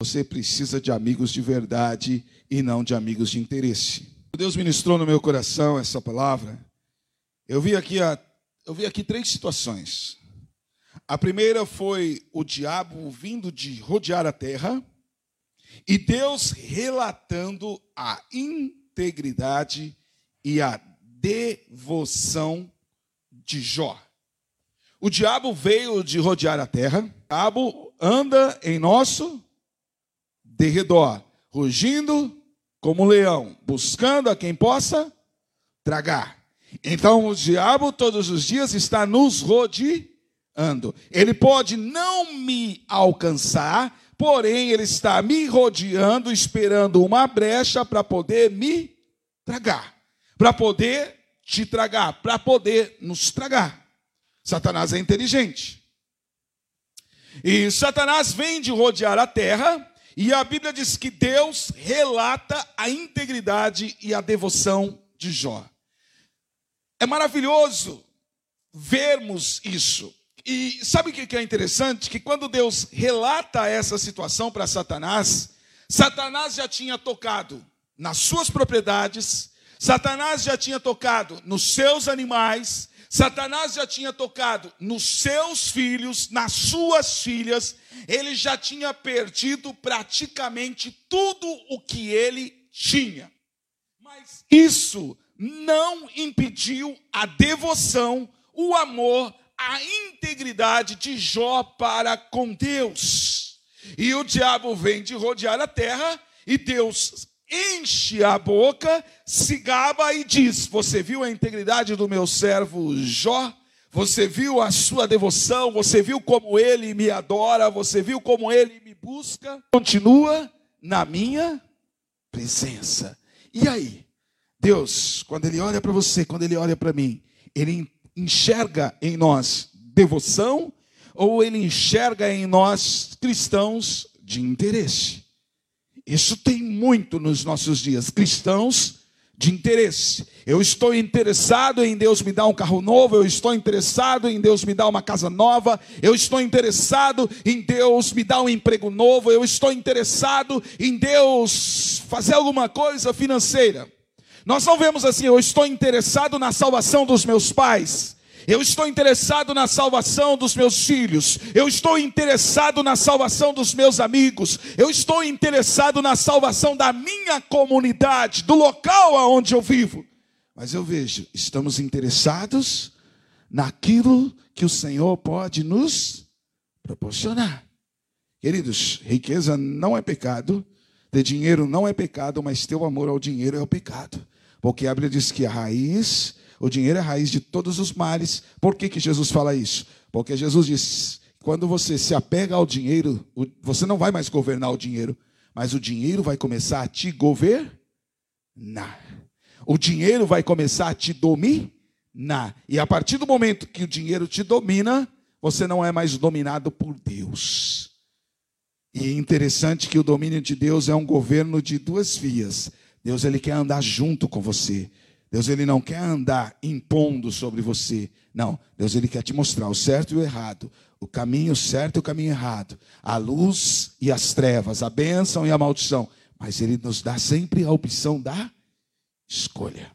Você precisa de amigos de verdade e não de amigos de interesse. Deus ministrou no meu coração essa palavra. Eu vi aqui, a, eu vi aqui três situações. A primeira foi o diabo vindo de rodear a terra e Deus relatando a integridade e a devoção de Jó. O diabo veio de rodear a terra, o diabo anda em nosso derredor, rugindo como um leão, buscando a quem possa tragar. Então o diabo todos os dias está nos rodeando. Ele pode não me alcançar, porém ele está me rodeando, esperando uma brecha para poder me tragar, para poder te tragar, para poder nos tragar. Satanás é inteligente. E Satanás vem de rodear a terra, e a Bíblia diz que Deus relata a integridade e a devoção de Jó. É maravilhoso vermos isso. E sabe o que é interessante? Que quando Deus relata essa situação para Satanás, Satanás já tinha tocado nas suas propriedades, Satanás já tinha tocado nos seus animais, Satanás já tinha tocado nos seus filhos, nas suas filhas, ele já tinha perdido praticamente tudo o que ele tinha. Mas isso não impediu a devoção, o amor, a integridade de Jó para com Deus. E o diabo vem de rodear a terra e Deus enche a boca, se gaba e diz: Você viu a integridade do meu servo Jó? Você viu a sua devoção? Você viu como ele me adora? Você viu como ele me busca? Continua na minha presença. E aí? Deus, quando ele olha para você, quando ele olha para mim, ele enxerga em nós devoção ou ele enxerga em nós cristãos de interesse? Isso tem muito nos nossos dias. Cristãos de interesse. Eu estou interessado em Deus me dar um carro novo, eu estou interessado em Deus me dar uma casa nova, eu estou interessado em Deus me dar um emprego novo, eu estou interessado em Deus fazer alguma coisa financeira. Nós não vemos assim, eu estou interessado na salvação dos meus pais. Eu estou interessado na salvação dos meus filhos. Eu estou interessado na salvação dos meus amigos. Eu estou interessado na salvação da minha comunidade, do local aonde eu vivo. Mas eu vejo, estamos interessados naquilo que o Senhor pode nos proporcionar. Queridos, riqueza não é pecado, ter dinheiro não é pecado, mas ter o amor ao dinheiro é o pecado. Porque a Bíblia diz que a raiz o dinheiro é a raiz de todos os males. Por que, que Jesus fala isso? Porque Jesus diz: quando você se apega ao dinheiro, você não vai mais governar o dinheiro, mas o dinheiro vai começar a te governar. O dinheiro vai começar a te dominar. E a partir do momento que o dinheiro te domina, você não é mais dominado por Deus. E é interessante que o domínio de Deus é um governo de duas vias. Deus ele quer andar junto com você. Deus ele não quer andar impondo sobre você. Não, Deus ele quer te mostrar o certo e o errado, o caminho certo e o caminho errado, a luz e as trevas, a bênção e a maldição. Mas ele nos dá sempre a opção da escolha.